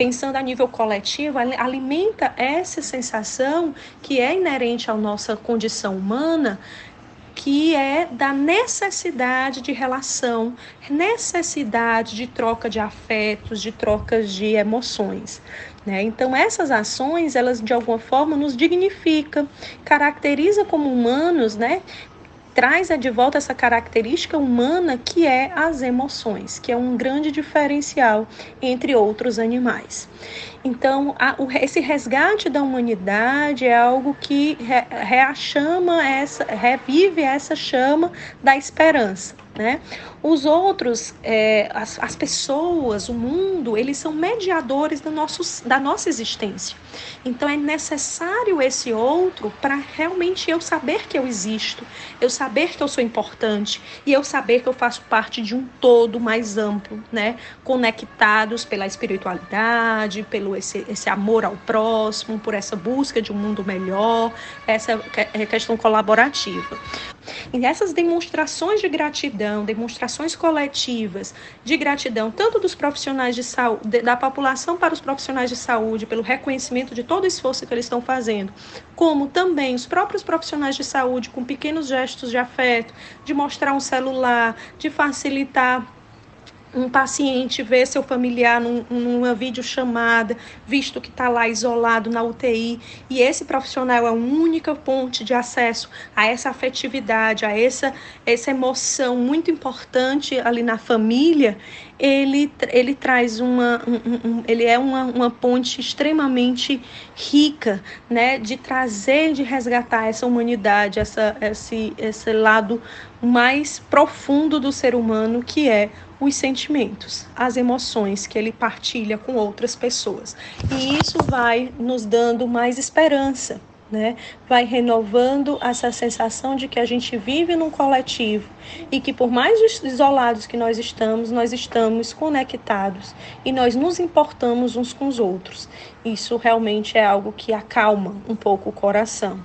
pensando a nível coletivo, alimenta essa sensação que é inerente à nossa condição humana que é da necessidade de relação, necessidade de troca de afetos, de trocas de emoções. Né? Então essas ações, elas de alguma forma nos dignificam, caracteriza como humanos, né? Traz de volta essa característica humana que é as emoções, que é um grande diferencial entre outros animais. Então, a, o, esse resgate da humanidade é algo que re, reachama essa, revive essa chama da esperança. Né? Os outros, é, as, as pessoas, o mundo, eles são mediadores do nosso, da nossa existência. Então é necessário esse outro para realmente eu saber que eu existo, eu saber que eu sou importante e eu saber que eu faço parte de um todo mais amplo, né? Conectados pela espiritualidade, pelo esse, esse amor ao próximo, por essa busca de um mundo melhor, essa é questão colaborativa. E essas demonstrações de gratidão, demonstrações coletivas de gratidão, tanto dos profissionais de saúde, da população para os profissionais de saúde, pelo reconhecimento de todo o esforço que eles estão fazendo, como também os próprios profissionais de saúde com pequenos gestos de afeto, de mostrar um celular, de facilitar um paciente ver seu familiar num, numa videochamada, visto que está lá isolado na UTI, e esse profissional é a única ponte de acesso a essa afetividade, a essa, essa emoção muito importante ali na família, ele, ele traz uma, um, um, ele é uma, uma ponte extremamente rica, né, de trazer, de resgatar essa humanidade, essa, esse, esse lado mais profundo do ser humano, que é os sentimentos, as emoções que ele partilha com outras pessoas. E isso vai nos dando mais esperança, né? Vai renovando essa sensação de que a gente vive num coletivo e que por mais isolados que nós estamos, nós estamos conectados e nós nos importamos uns com os outros. Isso realmente é algo que acalma um pouco o coração.